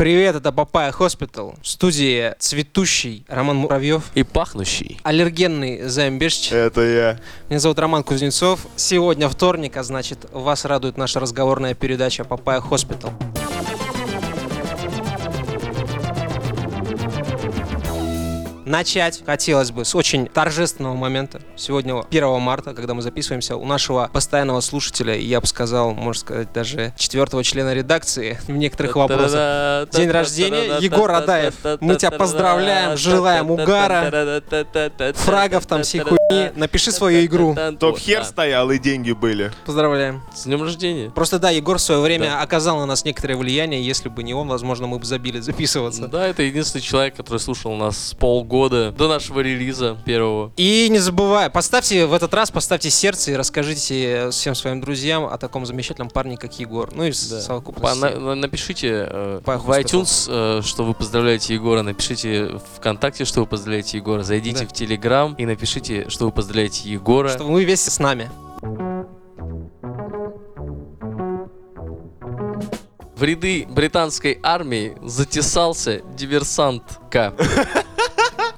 Привет, это Papaya Hospital. В студии цветущий Роман Муравьев. И пахнущий. Аллергенный Займ Бешч. Это я. Меня зовут Роман Кузнецов. Сегодня вторник, а значит, вас радует наша разговорная передача Papaya Hospital. Начать хотелось бы с очень торжественного момента. Сегодня 1 марта, когда мы записываемся, у нашего постоянного слушателя, я бы сказал, можно сказать, даже четвертого члена редакции в некоторых вопросах. День рождения, Егор Адаев. Мы тебя поздравляем, желаем угара, фрагов там, всей хуйни. Напиши свою игру. Топ хер стоял и деньги были. Поздравляем. С днем рождения. Просто да, Егор в свое время оказал на нас некоторое влияние. Если бы не он, возможно, мы бы забили записываться. Да, это единственный человек, который слушал нас полгода до нашего релиза первого. И не забывай, поставьте в этот раз, поставьте сердце и расскажите всем своим друзьям о таком замечательном парне, как Егор. Ну и Да. совокупности. По- на- на- напишите э, По в iTunes, э, что вы поздравляете Егора, напишите ВКонтакте, что вы поздравляете Егора, зайдите Да. в Телеграм и напишите, что вы поздравляете Егора. Что вы вместе с нами. В ряды британской армии затесался диверсантка.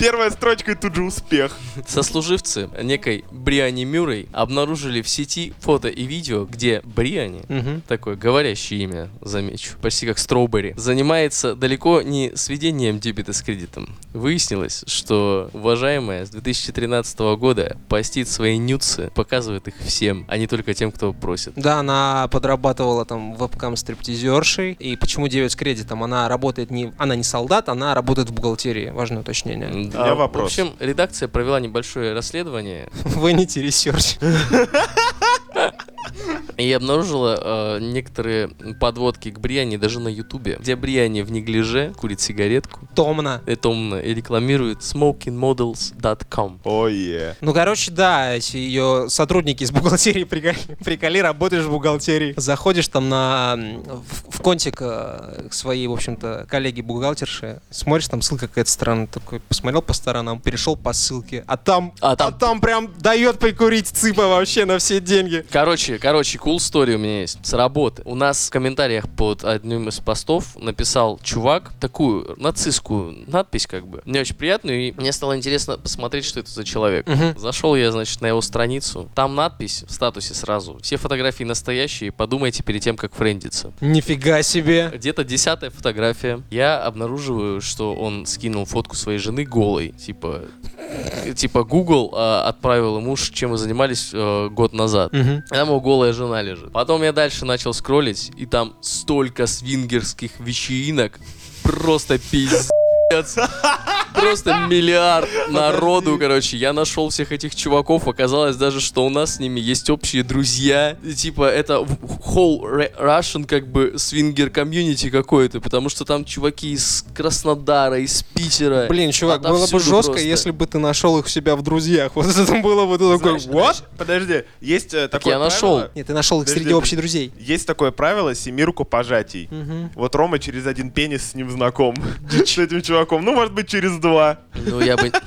Первая строчка и тут же успех. Сослуживцы некой Бриани Мюррей обнаружили в сети фото и видео, где Бриани, Мгм. такое говорящее имя, замечу, почти как Строубери, занимается далеко не сведением дебета с кредитом. Выяснилось, что уважаемая с 2013 года постит свои нюцы, показывает их всем, а не только тем, кто просит. Да, она подрабатывала там вебкам-стриптизершей. И почему 9 с кредитом? Она работает не... Она не солдат, она работает в бухгалтерии. Важное уточнение. Меня вопрос. В общем, редакция провела небольшое расследование Vanity Research. И обнаружила э, некоторые подводки к Бриане даже на Ютубе, где Бриане в неглиже курит сигаретку, Томно. и томно и рекламирует smokingmodels.com. Ое. Ну, короче, да, ее сотрудники из бухгалтерии приколи, приколи, работаешь в бухгалтерии. Заходишь там на в, в контик э, к своей, в общем-то, коллеги-бухгалтерши, смотришь, там ссылка какая-то странная, такой, посмотрел по сторонам, перешел по ссылке, а там, А а там- там, прям дает прикурить цыпа вообще на все деньги. Короче, короче, cool story у меня есть с работы. У нас в комментариях под одним из постов написал чувак такую нацистскую надпись как бы. Мне очень приятно, и мне стало интересно посмотреть, что это за человек. Мгм. Зашел я, значит, на его страницу. Там надпись в статусе сразу. Все фотографии настоящие, подумайте перед тем, как френдиться. Нифига себе. Где-то десятая фотография. Я обнаруживаю, что он скинул фотку своей жены голой. Типа, типа Google а, отправил ему, чем вы занимались э, год назад. Мгм. Там его голая жена лежит. Потом я дальше начал скроллить, и там столько свингерских вечеринок. Просто пиздец. Просто миллиард народу, короче. Я нашел всех этих чуваков. Оказалось даже, что у нас с ними есть общие друзья. И, Типа, это в- whole Ru- Russian, как бы, свингер комьюнити какое-то. Потому что там чуваки из Краснодара, из Питера. Блин, чувак, было бы жестко, просто. если бы ты нашел их у себя в друзьях. Вот это было бы ты такой, what? Подожди, есть э, такое я нашел. правило- Нет, ты нашел их Подожди, среди общих друзей. Есть такое правило семирку пожатий. Мгм. Вот Рома через один пенис с ним знаком. С этим чуваком. Ну, может быть, через два. Ну, я бы...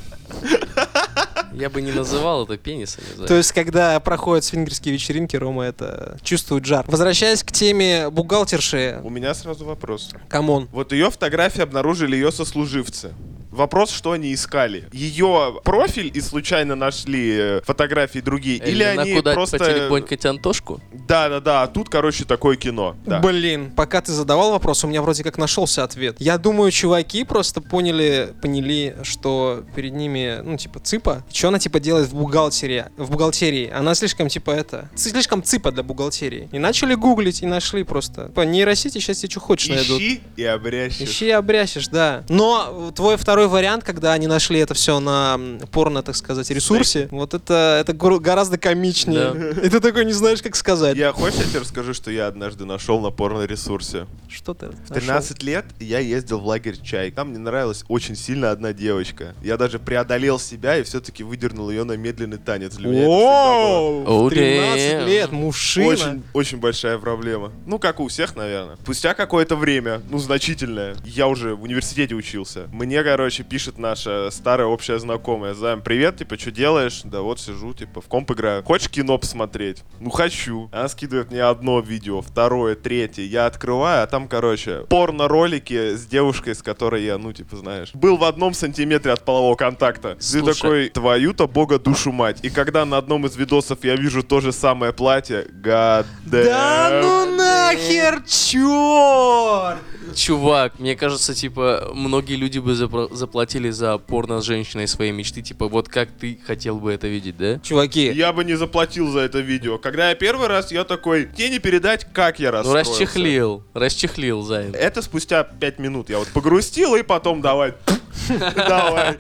Я бы не называл это пенисом. То есть, когда проходят свингерские вечеринки, Рома это чувствует жар. Возвращаясь к теме бухгалтерши, У меня сразу вопрос. come on. Вот ее фотографии обнаружили ее сослуживцы. Вопрос, что они искали. Ее профиль и случайно нашли э, фотографии другие? Или, они накудать просто... потелебонькать Антошку? Да-да-да, а тут, короче, такое кино. Да. Блин, пока ты задавал вопрос, у меня вроде как нашелся ответ. Я думаю, чуваки просто поняли, поняли, что перед ними, ну, типа, цыпа. Что она, типа, делает в бухгалтерии? В бухгалтерии. Она слишком, типа, это... Слишком цыпа для бухгалтерии. И начали гуглить, и нашли просто. По нейросети сейчас тебе что хочешь найдут. Ищи и обрящешь. Ищи и обрящешь, да. Но твой второй вариант, когда они нашли это все на порно, так сказать, ресурсе, вот это, это гор- гораздо комичнее. И ты такой не знаешь, как сказать. Я хочешь, я тебе расскажу, что я однажды нашел на порно-ресурсе. Что ты В 13 лет я ездил в лагерь Чай. Там мне нравилась очень сильно одна девочка. Я даже преодолел себя и все-таки выдернул ее на медленный танец. Для меня! О, в 13 damn. лет, мужчина. Очень, очень большая проблема. Ну, как у всех, наверное. Спустя какое-то время, ну, значительное, я уже в университете учился. Мне, короче, короче, пишет наша старая общая знакомая. Займ, привет, типа, что делаешь? Да вот сижу, типа, в комп играю. Хочешь кино посмотреть? Ну, хочу. Она скидывает мне одно видео, второе, третье. Я открываю, а там, короче, порно-ролики с девушкой, с которой я, ну, типа, знаешь, был в одном сантиметре от полового контакта. Слушай. Ты такой, твою-то бога душу мать. И когда на одном из видосов я вижу то же самое платье, god Да ну нахер, черт! Чувак, мне кажется, типа, многие люди бы заплатили за порно с женщиной своей мечты. Типа, вот как ты хотел бы это видеть, да? Чуваки, Я бы не заплатил за это видео. Когда я первый раз, я такой, тебе не передать, как я Ну, расстроился. расчехлил. Расчехлил, Займ. Это спустя пять минут. Я вот погрустил, и потом давай. Давай.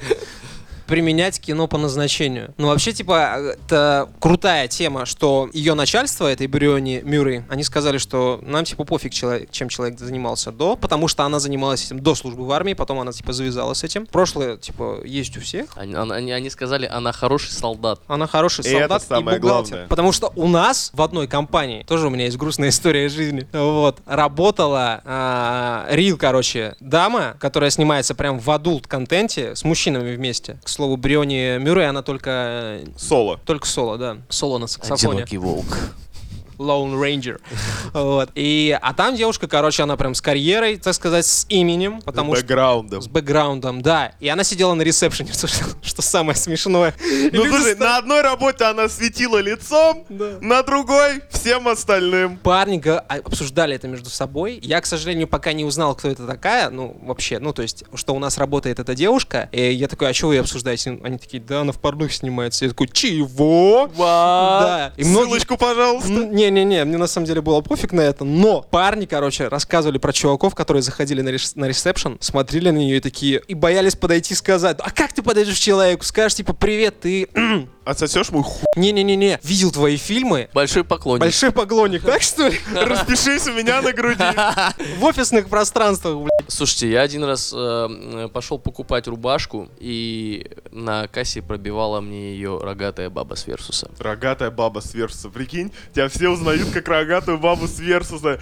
Применять кино по назначению. Ну, вообще, типа, это крутая тема, что ее начальство, этой Бриони Мюррей, они сказали, что нам, типа, пофиг, человек, чем человек занимался до, потому что она занималась этим до службы в армии, потом она, типа, завязала с этим. Прошлое, типа, есть у всех. Они, они- они сказали, она хороший солдат. Она хороший И солдат это самое и бухгалтер. главное. Потому что у нас в одной компании, тоже у меня есть грустная история из жизни, вот, работала а, Рил, короче, дама, которая снимается прям в адулт-контенте с мужчинами вместе. К слову, Бриони Мюррей, она только... Соло. Только соло, да. Соло на саксофоне. волк. Lone Ranger. Вот. И, а там девушка, короче, она прям с карьерой, так сказать, с именем, потому С что бэкграундом. с бэкграундом, да. И она сидела на ресепшене, что, что самое смешное. Ну слушай, на одной работе она светила лицом, Да. на другой всем остальным. парни а, обсуждали это между собой. Я, к сожалению, пока не узнал, кто это такая. Ну, вообще, ну, то есть, что у нас работает эта девушка. И я такой, а что вы обсуждаете? Они такие, да, она в порнух снимается. Я такой, чего? Да. И многие... Ссылочку, пожалуйста. М, Не-не-не, мне на самом деле было пофиг на это, но парни, короче, рассказывали про чуваков, которые заходили на, рес- на ресепшн, смотрели на нее и такие, и боялись подойти и сказать, а как ты подойдешь к человеку, скажешь, типа, привет, ты... Отсосешь мой хуй. Не-не-не-не, видел твои фильмы, Большой поклонник. большой поклонник, так что ли? Распишись у меня на груди. В офисных пространствах, блядь. Слушайте, я один раз э, пошел покупать рубашку, и на кассе пробивала мне ее рогатая баба с Версуса. Рогатая баба с Версуса. Прикинь, тебя все узнают как рогатую бабу с Версуса.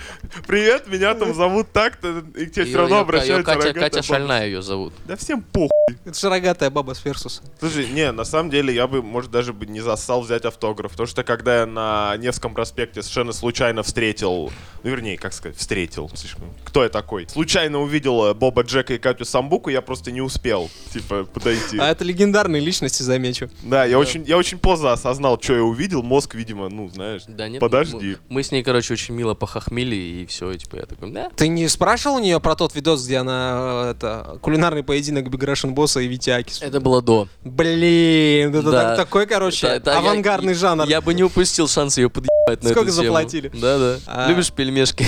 Привет, меня там зовут так-то, и к тебе все равно обращаются Катя, Катя. Шальная ее зовут. Да всем похуй. Это же рогатая баба с Версуса. Слушай, не, на самом деле я бы, может, даже бы не зассал взять автограф. Потому что когда я на Невском проспекте совершенно случайно встретил, ну, вернее, как сказать, встретил, слишком, кто я такой? Случайно увидел э, Боба Джека и Катю Самбуку, я просто не успел, типа, подойти. А это легендарные личности, замечу. Да, я очень, я очень поздно осознал, что я увидел. Мозг, видимо, ну, знаешь, Да нет, подожди. Мы, мы с ней, короче, очень мило похохмели, и все, и типа я такой, да. Ты не спрашивал у нее про тот видос, где она, э, это, кулинарный поединок Биграшен Босса и Витяки? Это было до. Блин, это Да. так- такой, короче, да, я- авангардный жанр. Я бы не упустил шанс ее подъебать на Сколько заплатили? Да-да. А. Любишь пельмешки?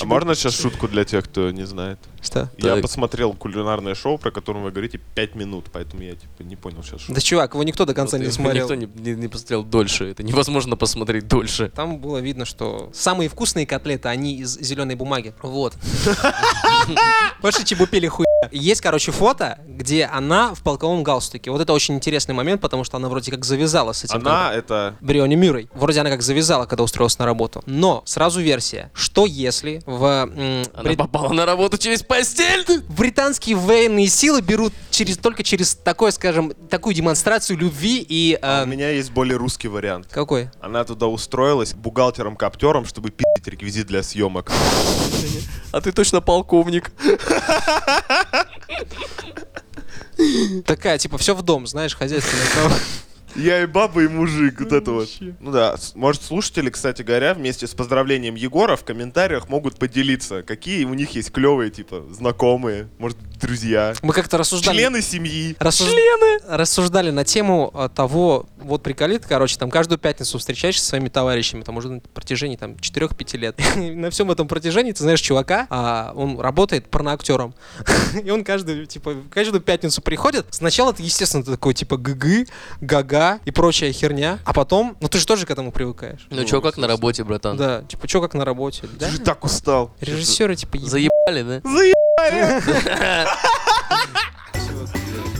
А можно сейчас шутку для тех, кто не знает? Что? Я Так. посмотрел кулинарное шоу, про которое вы говорите, 5 минут, поэтому я, типа, не понял сейчас, что. Да, чувак, его никто до конца Вот, не смотрел. Никто не, не- не посмотрел дольше. Это невозможно посмотреть дольше. Там было видно, что самые вкусные котлеты, они из зеленой бумаги. Вот. Больше чебупели хуя. Есть, короче, фото, где она в полковом галстуке. Вот это очень интересный момент, потому что она вроде как завязала с этим. Она это... Бриони Мюррей. Вроде она как завязала, когда устроилась на работу. Но сразу версия. Что если в м, Она попала на работу через постель. британские военные силы берут через, только через такое, скажем, такую демонстрацию любви и... А э, У меня есть более русский вариант. Какой? Она туда устроилась бухгалтером-коптером, чтобы пи***ть реквизит для съемок. А ты точно полковник. Такая, типа, все в дом, знаешь, хозяйственная. права. Я и баба, и мужик, вот это вот. Ну да, может слушатели, кстати говоря, вместе с поздравлением Егора в комментариях могут поделиться, какие у них есть клевые, типа, знакомые, может, друзья, Мы как-то рассуждали... члены семьи. Рассуж- Рассуждали на тему э, того, вот приколит, короче, там каждую пятницу встречаешься со своими товарищами, там уже на протяжении там 4-5 лет. На всем этом протяжении ты знаешь чувака, а, он работает порноактером. И он каждую, типа, каждую пятницу приходит. Сначала ты, естественно, ты такой, типа, гг, гага и прочая херня. А потом, ну ты же тоже к этому привыкаешь. Ну чё, как на работе, братан? Да, типа, чё как на работе, да? Ты же так устал. Режиссеры, типа, еб- Заебали, да? Заебали!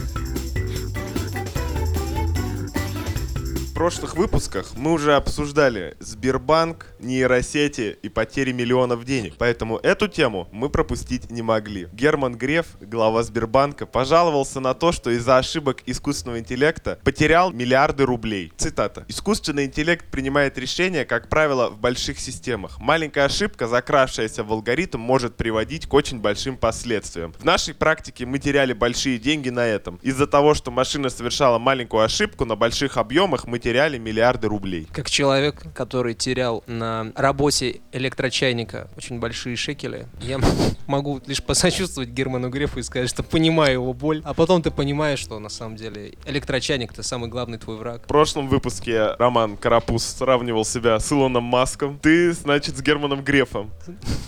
прошлых выпусках мы уже обсуждали Сбербанк, нейросети и потери миллионов денег. Поэтому эту тему мы пропустить не могли. Герман Греф, глава Сбербанка, пожаловался на то, что из-за ошибок искусственного интеллекта потерял миллиарды рублей. Цитата. «Искусственный интеллект принимает решения, как правило, в больших системах. Маленькая ошибка, закравшаяся в алгоритм, может приводить к очень большим последствиям. В нашей практике мы теряли большие деньги на этом. Из-за того, что машина совершала маленькую ошибку, на больших объемах мы теряли миллиарды рублей. Как человек, который терял на работе электрочайника очень большие шекели, я могу лишь посочувствовать Герману Грефу и сказать, что понимаю его боль. А потом ты понимаешь, что на самом деле электрочайник это самый главный твой враг. В прошлом выпуске Роман Карапуз сравнивал себя с Илоном Маском. Ты, значит, с Германом Грефом.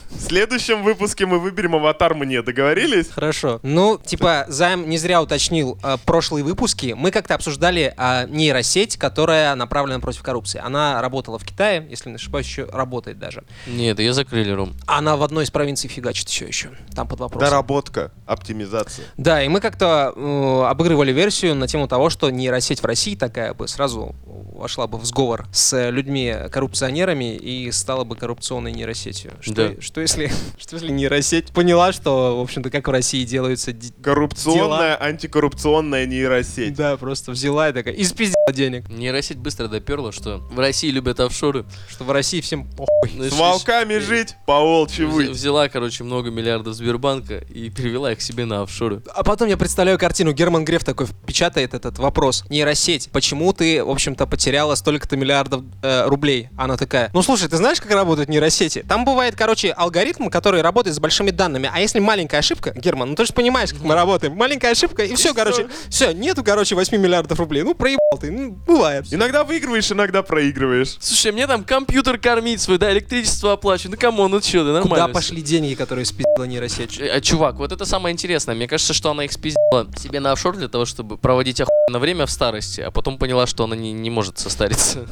В следующем выпуске мы выберем аватар мне. Договорились? Хорошо. Ну, типа, Займ не зря уточнил э, прошлые выпуски. Мы как-то обсуждали э, нейросеть, которая направлена против коррупции. Она работала в Китае, если не ошибаюсь, еще работает даже. Нет, ее закрыли, Ром. Она в одной из провинций фигачит все еще. Там под вопросом. Доработка, оптимизация. Да, и мы как-то э, обыгрывали версию на тему того, что нейросеть в России такая бы сразу вошла бы в сговор с людьми-коррупционерами и стала бы коррупционной нейросетью. Что, Да. что, если, что если нейросеть поняла, что, в общем-то, как в России делаются Коррупционная, антикоррупционная нейросеть. Да, просто взяла и такая, и спиздила денег. Нейросеть быстро доперла, что в России любят офшоры. Что в России всем похуй. Ну, С волками жить, по волчьи выть. Взяла, короче, много миллиардов Сбербанка и перевела их себе на офшоры. А потом я представляю картину. Герман Греф такой печатает этот вопрос. Нейросеть, почему ты, в общем-то, потеряла столько-то миллиардов э, рублей? Она такая, ну слушай, ты знаешь, как работают нейросети? Там бывает, короче, алгоритм, который работает с большими данными. А если маленькая ошибка, Герман, ну ты же понимаешь, как мы работаем. Маленькая ошибка, и все, короче, все, нету, короче, 8 миллиардов рублей. Ну, проебал ты, ну, бывает. Иногда выигрываешь, иногда проигрываешь. Слушай, мне там компьютер кормить свой, да, электричество оплачивать. Ну come on, ну чё, да нормально. Куда пошли деньги, которые спиздила нейросеть? Э, Чувак, вот это самое интересное. Мне кажется, что она их спиздила себе на офшор для того, чтобы проводить охуенно время в старости, а потом поняла, что она не, не может состариться.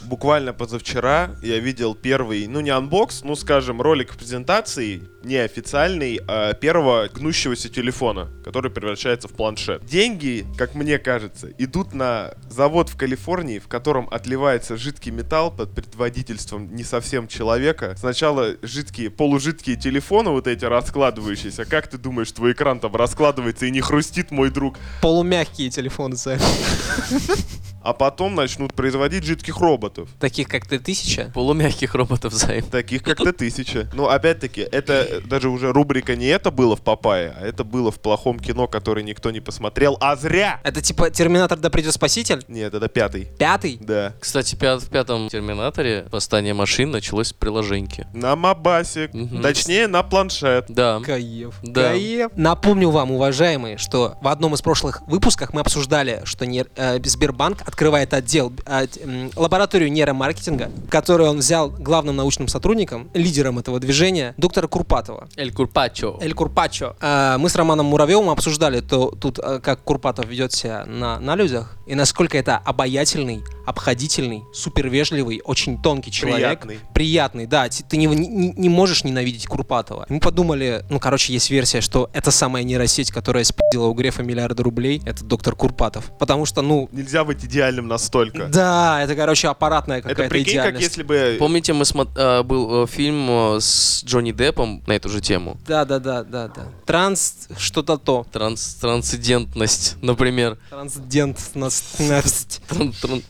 Буквально позавчера я видел первый, ну не unbox, ну скажем, ролик презентации, неофициальный, а, первого гнущегося телефона, который превращается в планшет. Деньги, как мне кажется, идут на завод в Калифорнии, в котором отливается жидкий металл под предводительством не совсем человека. Сначала жидкие, полужидкие телефоны вот эти раскладывающиеся. Как ты думаешь, твой экран там раскладывается и не хрустит, мой друг? Полумягкие телефоны, Займ. А потом начнут производить жидких роботов. Таких, как ты, тысяча? Полумягких роботов займ. Таких как Т-1000. Ну, опять-таки, это э, даже уже рубрика не это было в Папае, а это было в плохом кино, которое никто не посмотрел, а зря! Это типа Терминатор да придет спаситель? Нет, это пятый. Пятый? Да. Кстати, пят- в пятом Терминаторе восстание машин началось с приложеньки. На Мабасе. Мгм. Точнее, на планшет. Да. Каев. Да. Каев. Напомню вам, уважаемые, что в одном из прошлых выпусках мы обсуждали, что не- э, Сбербанк открывает отдел, м, лабораторию нейромаркетинга, которую он взял главным научным сотрудником, лидером этого движения, доктора Курпатова. Эль Курпачо. Эль Курпачо. Э, Мы с Романом Муравьевым обсуждали то, тут, э, как Курпатов ведет себя на, на людях, и насколько это обаятельный, обходительный, супервежливый, очень тонкий человек. Приятный. Приятный, да. Ты не, не, не можешь ненавидеть Курпатова. Мы подумали, ну, короче, есть версия, что это самая нейросеть, которая спиздила у Грефа миллиарды рублей, это доктор Курпатов. Потому что, ну, Нельзя быть идеальным настолько. да, это, короче, аппаратная Это какая-то прикинь, как идеальность. если бы... Помните, мы смо- э, был э, фильм э, с Джонни Деппом на эту же тему? Да, да, да, да, да. Транс что-то то. Транс трансцендентность, например. Трансцендентность. 12. 12.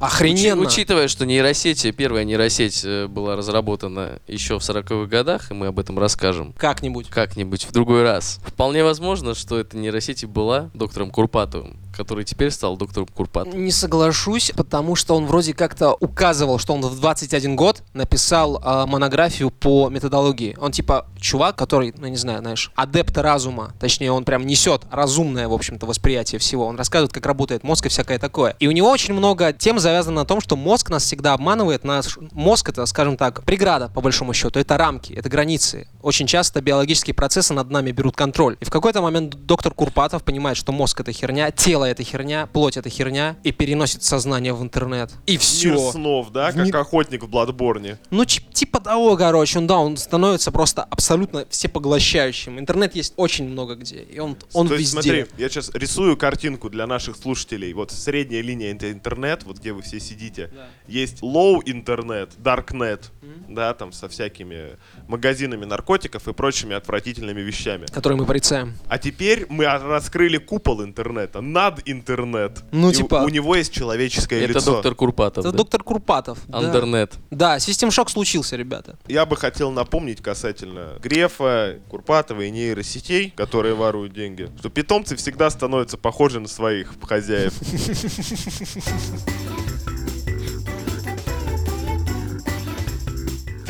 Охрененно. Учи- учитывая, что нейросети, первая нейросеть э, была разработана еще в 40-х годах, и мы об этом расскажем Как-нибудь. как-нибудь в другой раз. Вполне возможно, что эта нейросеть и была доктором Курпатовым, который теперь стал доктором Курпатовым. Не соглашусь, потому что он вроде как-то указывал, что он в 21 год написал э, монографию по методологии. Он типа чувак, который, ну не знаю, знаешь, адепт разума. Точнее, он прям несет разумное, в общем-то, восприятие всего. Он рассказывает, как работает мозг и всякое такое. И у него очень много тем завязано на том, что мозг нас всегда обманывает. Наш мозг это, скажем так, преграда, по большому счету. Это рамки, это границы. Очень часто биологические процессы над нами берут контроль. И в какой-то момент доктор Курпатов понимает, что мозг это херня, тело это херня, плоть это херня, и переносит сознание в интернет. И все. Мир снов, да, как Мир- охотник в Бладборне. Ну, типа того, короче, он, да, он становится просто абсолютно всепоглощающим. Интернет есть очень много где, и он, он То есть, везде. смотри, я сейчас рисую картинку для наших слушателей. Вот средняя линия это интернет, вот где вы все сидите. Есть low интернет, darknet, да, там со всякими магазинами наркотиков и прочими отвратительными вещами. Которые мы порицаем. А теперь мы раскрыли купол интернета, над интернет. Ну, И типа- у, него есть человеческое Это лицо. доктор Курпатов. Это да. доктор Курпатов. да. Андернет. Да, систем шок случился, ребята. Я бы хотел напомнить касательно Грефа, Курпатова и нейросетей, которые воруют деньги, что питомцы всегда становятся похожи на своих хозяев.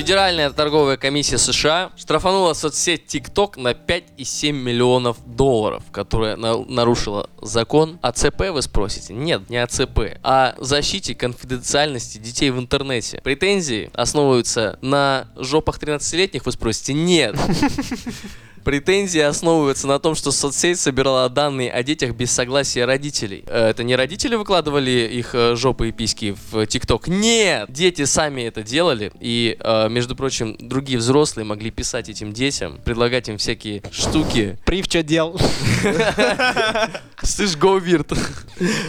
Федеральная торговая комиссия США штрафанула соцсеть TikTok на 5,7 миллионов долларов, которая на- нарушила закон АЦП, вы спросите? Нет, не АЦП, а защите конфиденциальности детей в интернете. Претензии основываются на жопах 13-летних, вы спросите? Нет. Претензии основываются на том, что соцсеть собирала данные о детях без согласия родителей. Э, Это не родители выкладывали их э, жопы и письки в ТикТок? Нет! Дети сами это делали. И, э, между прочим, другие взрослые могли писать этим детям, предлагать им всякие штуки. Прив что дел? Слышь, go weird.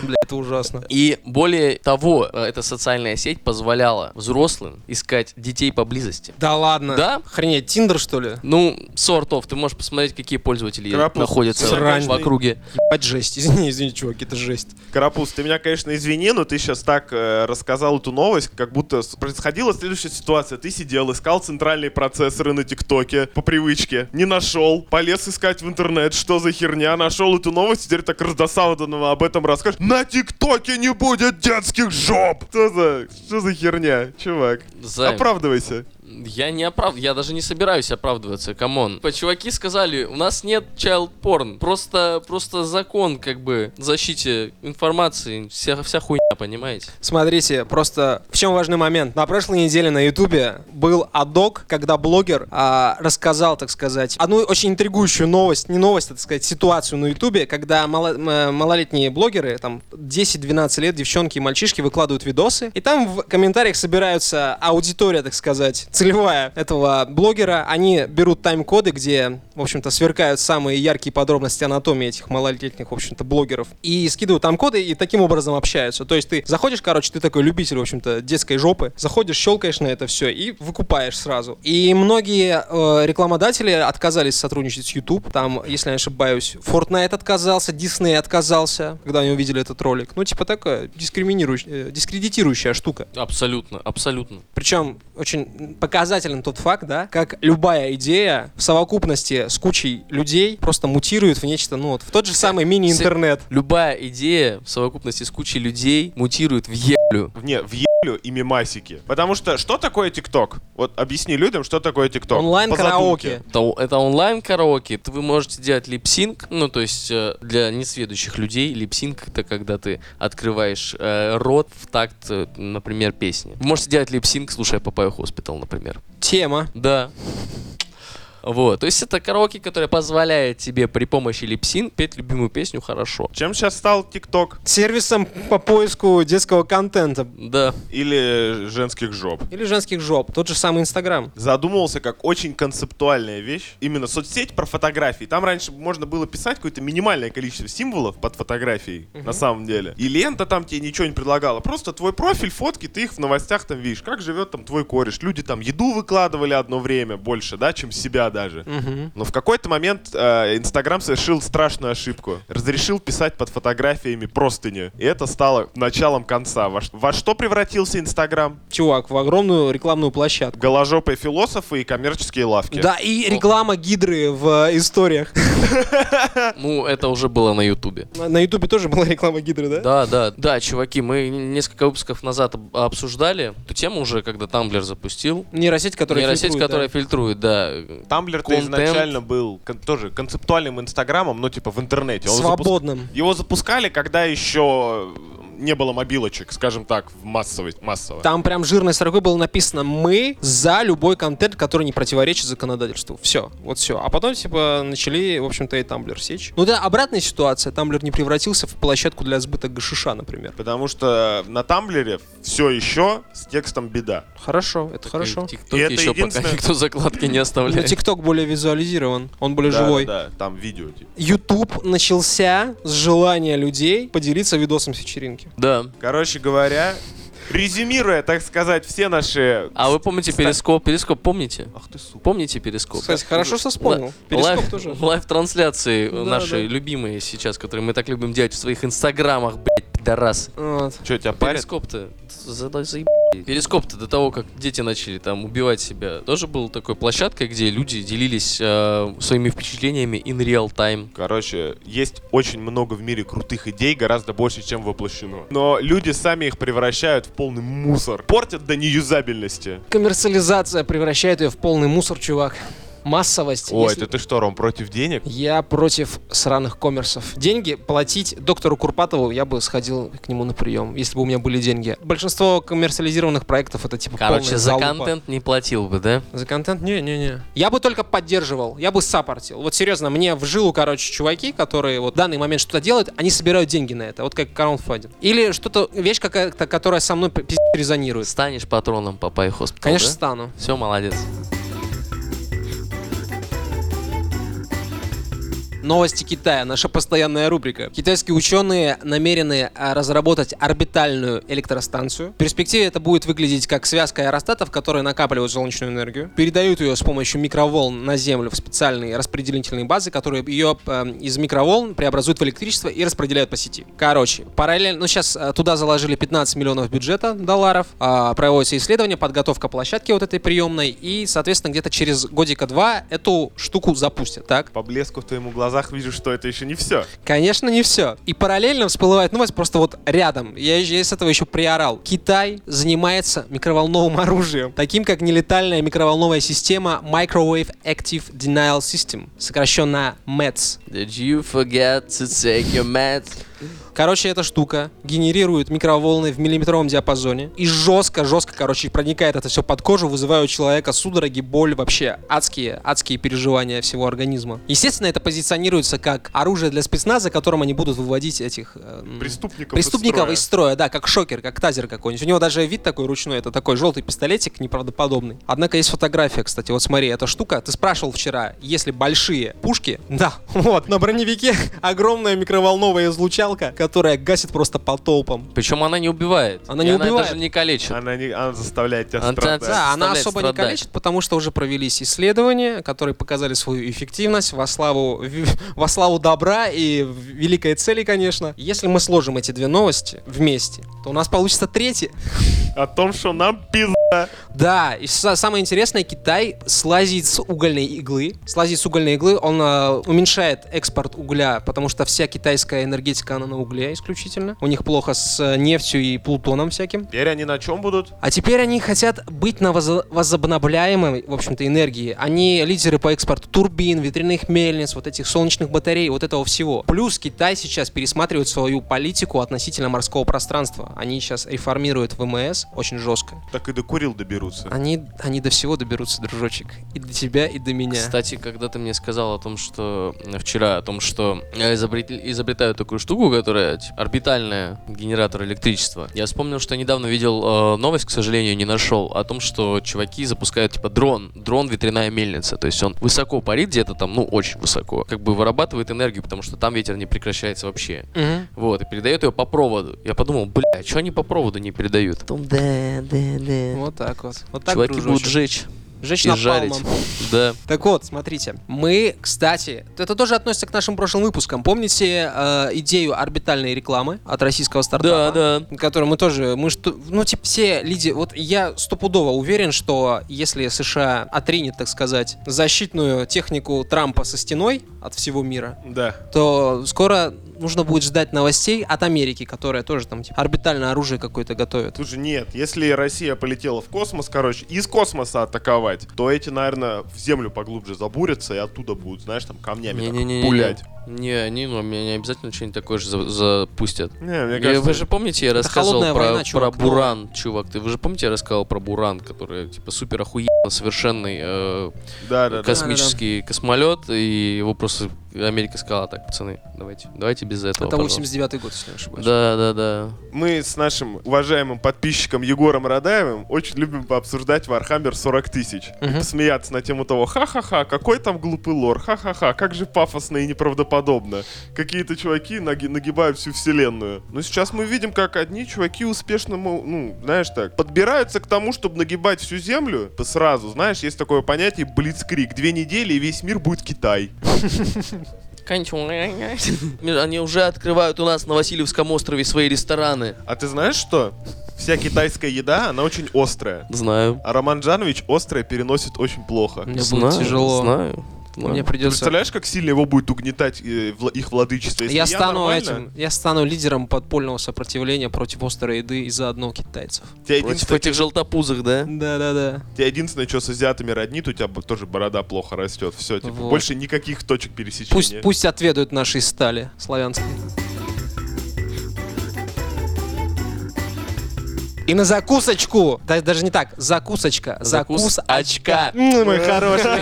Бля, это ужасно. И более того, эта социальная сеть позволяла взрослым искать детей поблизости. Да ладно. Да. Охренеть, Тиндер что ли? Ну, of. Ты можешь посмотреть, какие пользователи Карапуз, находятся срань. в округе. Ебать жесть. Извини, извини, чувак, это жесть. Карапуз, ты меня, конечно, извини, но ты сейчас так э, рассказал эту новость, как будто происходила следующая ситуация. Ты сидел, искал центральные процессоры на ТикТоке по привычке, не нашел, полез искать в интернет, что за херня, нашел эту новость, теперь так раздосадованно об этом расскажешь. На ТикТоке не будет детских жоп! Что за, что за херня, чувак? Займ. Оправдывайся. Я не оправ... я даже не собираюсь оправдываться, come on. По- Чуваки сказали, у нас нет child porn, просто, просто закон, как бы, защите информации, вся, вся хуйня, понимаете? Смотрите, просто в чем важный момент. На прошлой неделе на Ютубе был адок, когда блогер а, рассказал, так сказать, одну очень интригующую новость, не новость, а, так сказать, ситуацию на Ютубе, когда мало- малолетние блогеры, там 10-12 лет, девчонки и мальчишки выкладывают видосы, и там в комментариях собираются аудитория, так сказать, целевая этого блогера, они берут тайм-коды, где, в общем-то, сверкают самые яркие подробности анатомии этих малолетних, в общем-то, блогеров, и скидывают там коды, и таким образом общаются. То есть ты заходишь, короче, ты такой любитель, в общем-то, детской жопы, заходишь, щелкаешь на это все и выкупаешь сразу. И многие э, рекламодатели отказались сотрудничать с YouTube. Там, если я не ошибаюсь, Fortnite отказался, Disney отказался, когда они увидели этот ролик. Ну, типа такая дискриминирующая, э, дискредитирующая штука. Абсолютно, абсолютно. Причем очень показателен тот факт, да, как любая идея в совокупности с кучей людей просто мутирует в нечто, ну вот, в тот же самый мини-интернет. Любая идея в совокупности с кучей людей мутирует в еблю. Не, в еблю и мемасики. Потому что что такое ТикТок? Вот объясни людям, что такое ТикТок. Онлайн-караоке. Это, это онлайн-караоке. Вы можете делать lip sync, ну, то есть э, для несведущих людей lip sync это когда ты открываешь э, рот в такт, э, например, песни. Вы можете делать lip sync, слушая Папаю Хоспитал, например. Тема. Да. Вот, то есть это караоке, которое позволяет тебе при помощи lip sync петь любимую песню хорошо. Чем сейчас стал ТикТок? Сервисом по поиску детского контента. Да. Или женских жоп? Или женских жоп. Тот же самый Инстаграм. задумывался как очень концептуальная вещь. Именно соцсеть про фотографии. Там раньше можно было писать какое-то минимальное количество символов под фотографией, на самом деле. И лента там тебе ничего не предлагала. Просто твой профиль, фотки, ты их в новостях там видишь. Как живет там твой кореш. Люди там еду выкладывали одно время больше, да, чем себя даже. Мгм. Но в какой-то момент э, Инстаграм совершил страшную ошибку. Разрешил писать под фотографиями простыни. И это стало началом конца. Во, во что превратился Инстаграм? Чувак, в огромную рекламную площадку. Голожопые философы и коммерческие лавки. Да, и реклама гидры в э, историях. Ну, это уже было на Ютубе. На- Ютубе тоже была реклама гидры, да? Да, да, да, чуваки, мы несколько выпусков назад об- обсуждали эту тему уже, когда Тамблер запустил. Нейросеть, которая Нейросеть, фильтрует, которая да. фильтрует, да. Тамблер-то Контент. изначально был кон- тоже концептуальным инстаграмом, ну типа в интернете. Он запуск- Свободным. Его запускали, когда еще не было мобилочек, скажем так, в массовой, массово. Там прям жирной строкой было написано «Мы за любой контент, который не противоречит законодательству». Все, вот все. А потом, типа, начали, в общем-то, и Тамблер сечь. Ну да, обратная ситуация. Тамблер не превратился в площадку для сбыта гашиша, например. Потому что на Тамблере все еще с текстом беда. Хорошо, это хорошо. ТикТок И это еще пока единственное- никто закладки не Но оставляет. ТикТок более визуализирован, он более Да, живой. Да, да, там видео. типа. YouTube начался с желания людей поделиться видосом с вечеринки. Да. Короче говоря, резюмируя, так сказать, все наши... А вы помните Перископ? Перископ помните? Ах ты сука. Помните Перископ? Кстати, хорошо, что вспомнил. Перископ тоже. Лайв-трансляции наши любимые сейчас, которые мы так любим делать в своих инстаграмах, блядь, пидорас. Что, тебя парит? Перископ-то за- Перископ-то до того, как дети начали там убивать себя, тоже был такой площадкой, где люди делились э, своими впечатлениями in real time. Короче, есть очень много в мире крутых идей, гораздо больше, чем воплощено. Но люди сами их превращают в полный мусор. Портят до неюзабельности. Коммерциализация превращает ее в полный мусор, чувак. Массовость. Ой, Если- это ты что, Ром, против денег? Я против сраных коммерсов. Деньги платить доктору Курпатову я бы сходил к нему на прием, если бы у меня были деньги. Большинство коммерциализированных проектов это типа Короче, за залупа. контент не платил бы, да? За контент? Не-не-не. Я бы только поддерживал, я бы саппортил. Вот серьезно, мне в жилу, короче, чуваки, которые вот в данный момент что-то делают, они собирают деньги на это, вот как краундфандинг. Или что-то, вещь какая-то, которая со мной резонирует. Станешь патроном Папай Хоспитал, Конечно, стану. Все, молодец. Новости Китая, наша постоянная рубрика. Китайские ученые намерены а, разработать орбитальную электростанцию. В перспективе это будет выглядеть как связка аэростатов, которые накапливают солнечную энергию, передают ее с помощью микроволн на Землю в специальные распределительные базы, которые ее э, из микроволн преобразуют в электричество и распределяют по сети. Короче, параллельно, ну сейчас э, туда заложили 15 миллионов бюджета долларов, а, проводятся исследования, подготовка площадки вот этой приемной, и, соответственно, где-то через годика-два эту штуку запустят, так? По блеску в твоем глазах вижу, что это еще не все. Конечно, не все. И параллельно всплывает новость просто вот рядом. Я, я с этого еще приорал. Китай занимается микроволновым оружием, таким как нелетальная микроволновая система Microwave Active Denial System, сокращенно METS. Did you forget to take your meds? Короче, эта штука генерирует микроволны в миллиметровом диапазоне и жестко-жестко, короче, проникает это все под кожу, вызывая у человека судороги, боль, вообще адские, адские переживания всего организма. Естественно, это позиционируется как оружие для спецназа, которым они будут выводить этих э, Преступников, преступников из из строя, да, как шокер, как тазер какой-нибудь. У него даже вид такой ручной, это такой желтый пистолетик неправдоподобный. Однако есть фотография, кстати, вот смотри, эта штука, ты спрашивал вчера, если большие пушки, да, вот, на броневике огромная микроволновая излучалка, которая гасит просто по толпам. Причем она не убивает. Она И не она убивает. даже не калечит. Она, не, она заставляет тебя Она страдать. Да, она особо не страдать. калечит, потому что уже провелись исследования, которые показали свою эффективность во славу, во славу добра и великой цели, конечно. Если мы сложим эти две новости вместе, то у нас получится третья. О том, что нам пизда. Да, и са- самое интересное, Китай слазит с угольной иглы. Слазит с угольной иглы, он э, уменьшает экспорт угля, потому что вся китайская энергетика, она на угле исключительно. У них плохо с э, нефтью и плутоном всяким. Теперь они на чем будут? А теперь они хотят быть на возо- возобновляемой, в общем-то, энергии. Они лидеры по экспорту турбин, ветряных мельниц, вот этих солнечных батарей, вот этого всего. Плюс Китай сейчас пересматривает свою политику относительно морского пространства. Они сейчас реформируют ВМС очень жестко. Так и до Курил доберутся. Они, они до всего доберутся, дружочек. И до тебя, и до меня. Кстати, когда ты мне сказал о том, что э, вчера, о том, что э, изобрет- изобретают такую штуку, которая типа, орбитальная генератор электричества, я вспомнил, что недавно видел э, новость, к сожалению, не нашел, о том, что чуваки запускают типа дрон, дрон ветряная мельница, то есть он высоко парит где-то там, ну очень высоко, как бы вырабатывает энергию, потому что там ветер не прекращается вообще. Мгм. Вот, и передает ее по проводу. Я подумал, бля, что они по проводу не передают? Да, да, да. Вот так вот. Вот так, Чуваки дружочек. будут жечь Жечь и напалмом. жарить. Да. Так вот, смотрите, мы, кстати, это тоже относится к нашим прошлым выпускам. Помните э, идею орбитальной рекламы от российского стартапа? Да, да. Которую мы тоже, мы что, ну типа все лиди, вот я стопудово уверен, что если США отринет, так сказать, защитную технику Трампа со стеной от всего мира, Да. то скоро нужно будет ждать новостей от Америки, которая тоже там типа, орбитальное оружие какое-то готовит. Же нет. Если Россия полетела в космос, короче, из космоса атаковать, то эти, наверное, в землю поглубже забурятся и оттуда будут, знаешь, там камнями так Не-не-не-не. пулять. Не, они, ну, меня не обязательно что-нибудь такое же за- запустят. Не, мне кажется, вы же помните, я рассказывал про, война, чувак, про Буран, чувак. Ты, вы же помните, я рассказывал про Буран, который типа супер охуенно совершенный э, да, да, да. космический космолет, и его просто Америка сказала, так, пацаны, давайте, давайте без этого. Это пожалуйста». 89-й год, если не ошибаюсь. Да, да, да. Мы с нашим уважаемым подписчиком Егором Радаевым очень любим пообсуждать Warhammer 40 тысяч. И Мгм. посмеяться на тему того, ха-ха-ха, какой там глупый лор, ха-ха-ха, как же пафосно и неправдоподобно. Какие-то чуваки наги- нагибают всю вселенную. Но сейчас мы видим, как одни чуваки успешно, ну, знаешь так, подбираются к тому, чтобы нагибать всю землю сразу. Знаешь, есть такое понятие блицкрик. Две недели, и весь мир будет Китай. Они уже открывают у нас на Васильевском острове свои рестораны. А ты знаешь что? Вся китайская еда, она очень острая. Знаю. А Роман Джанович острое переносит очень плохо. Мне знаю, будет тяжело. Знаю. Знаю. Мне придется... Представляешь, как сильно его будет угнетать э, их владычество? Если Я стану нормально, этим, я стану лидером подпольного сопротивления против острой еды и заодно китайцев. Тебя Против единственное, этих желтопузых, да? Да-да-да. тебя единственное, что с азиатами роднит, у тебя тоже борода плохо растет. Все, типа, Вот. больше никаких точек пересечения. Пусть, пусть отведают нашей стали славянской. И на закусочку, да, даже не так, закусочка, закус очка. М, мой хороший.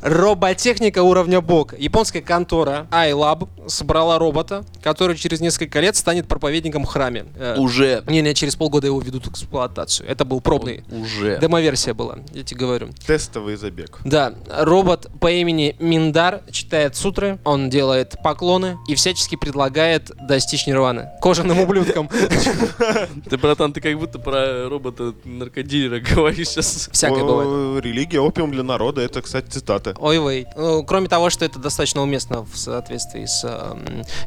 Роботехника уровня бок. Японская контора iLab собрала робота, который через несколько лет станет проповедником в храме. Э, Уже. Не-не, через полгода его ведут в эксплуатацию. Это был пробный. Уже. Демо-версия была, я тебе говорю. Тестовый забег. Да, робот по имени Миндар читает сутры, он делает поклоны и всячески предлагает достичь нирваны. Кожаным ублюдком. Ты, братан, ты как будто про робота-наркодилера говоришь сейчас. Всякое бывает. Религия, опиум для народа. Это, кстати, цитата. Ой, вей. Ну, кроме того, что это достаточно уместно в соответствии с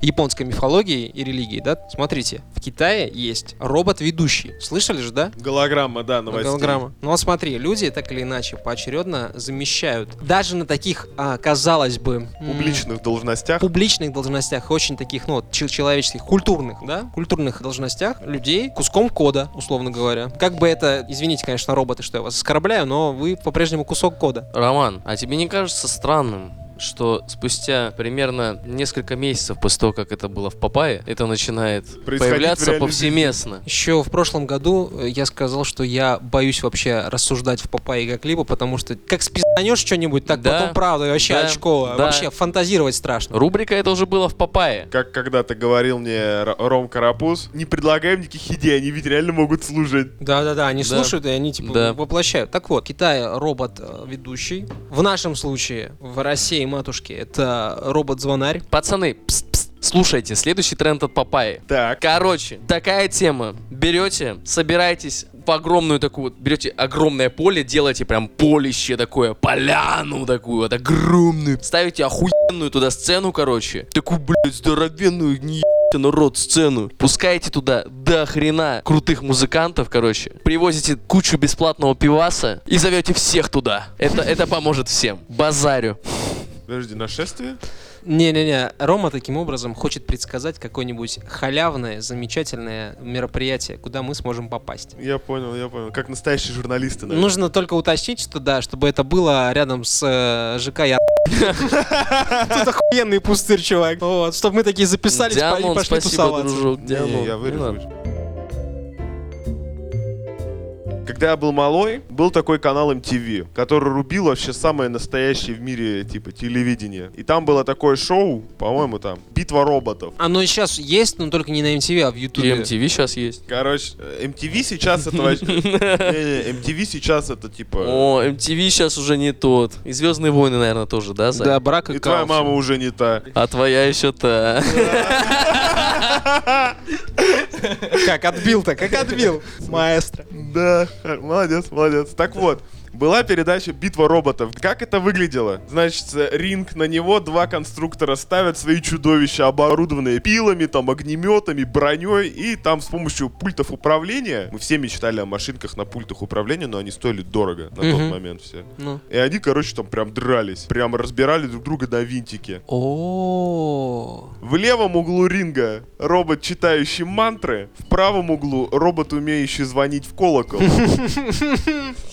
японской мифологией и религией, да? Смотрите, в Китае есть робот-ведущий. Слышали же, да? Голограмма, да, новостей. Голограмма. Ну вот смотри, люди так или иначе поочередно замещают. Даже на таких, а, казалось бы... Публичных должностях. публичных должностях, очень таких, ну, человеческих, культурных, да, культурных должностях людей куском кода, условно говоря. Как бы это, извините, конечно, роботы, что я вас оскорбляю, но вы по-прежнему кусок кода. Роман, а тебе не кажется странным, что спустя примерно несколько месяцев после того, как это было в Папае, это начинает появляться повсеместно? Еще в прошлом году э, я сказал, что я боюсь вообще рассуждать в Папайе как либо, потому что как спизданешь что-нибудь, так Да, потом правда, вообще да, очково. да. Вообще фантазировать страшно. Рубрика это уже было в Папае. Как когда-то говорил мне Р- Ром Карапуз, не предлагаем никаких идей, они ведь реально могут служить. Да-да-да, они Да. слушают, и они типа Да. воплощают. Так вот, Китай робот э, ведущий. В нашем случае, в России, матушке, это робот-звонарь. Пацаны, пс, пс, слушайте, следующий тренд от Папайи. Так. Короче, такая тема. Берете, собираетесь в огромную такую, берете огромное поле, делаете прям полище такое, поляну такую вот огромную, ставите охуенную туда сцену, короче, такую, блядь, здоровенную, не народ сцену, пускаете туда до хрена крутых музыкантов, короче, привозите кучу бесплатного пиваса и зовете всех туда. Это, это поможет всем. Базарю. Подожди, нашествие? Не-не-не, Рома таким образом хочет предсказать какое-нибудь халявное, замечательное мероприятие, куда мы сможем попасть. Я понял, я понял. Как настоящие журналисты, наверное. Нужно только уточнить, что да, чтобы это было рядом с э, ЖК Я. Тут охуенный пустырь, чувак. Вот, чтобы мы такие записались Дианон, пошли спасибо, тусоваться. дружок. Не, Дианон, не, я вырежу. Когда я был малой, был такой канал MTV, который рубил вообще самое настоящее в мире, типа, телевидение. И там было такое шоу, по-моему, там, «Битва роботов». Оно сейчас есть, но только не на MTV, а в И Ютубе. MTV сейчас есть. Короче, э, MTV сейчас это вообще... MTV сейчас это, типа... О, MTV сейчас уже не тот. И Звездные войны, наверное, тоже, да? Да, брак и И твоя мама уже не та. А твоя еще та. Как отбил-то, как отбил, маэстро. Да, молодец, молодец. Так вот, была передача «Битва роботов». Как это выглядело? Значит, ринг, на него два конструктора ставят свои чудовища, оборудованные пилами, там, огнеметами, броней, и там с помощью пультов управления, мы все мечтали о машинках на пультах управления, но они стоили дорого на тот Мгм. момент все. Ну. И они, короче, там прям дрались, прям разбирали друг друга на винтики. О, В левом углу ринга робот, читающий мантры, в правом углу робот, умеющий звонить в колокол.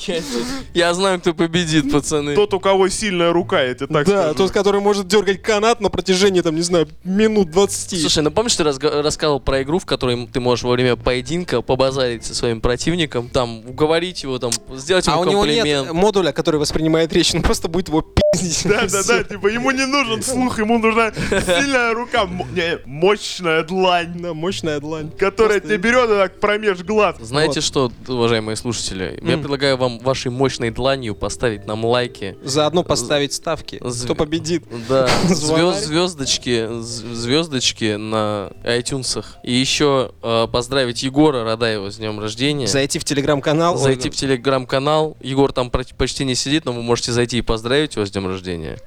Я знаю, кто победит, пацаны. Тот, у кого сильная рука, я тебе так да, скажу. тот, который может дергать канат на протяжении, там, не знаю, минут 20. Слушай, ну помнишь, ты рассказывал про игру, в которой ты можешь во время поединка побазарить со своим противником, там, уговорить его, там, сделать ему а у него комплимент. нет модуля, который воспринимает речь, он просто будет его пиздить. Да, да, да, типа ему не нужен слух, ему нужна сильная рука, не, мощная длань, Да, мощная длань. которая тебе берет и так промеж глаз. Знаете что, уважаемые слушатели, я предлагаю вам вашей мощной дланью поставить нам лайки. Заодно поставить ставки. Кто победит? Да, звездочки, звездочки на iTunes. И еще э, поздравить Егора Радаева с днем рождения. Зайти в телеграм-канал. Зайти в телеграм-канал. Егор там почти не сидит, но вы можете зайти и поздравить его с днем рождения.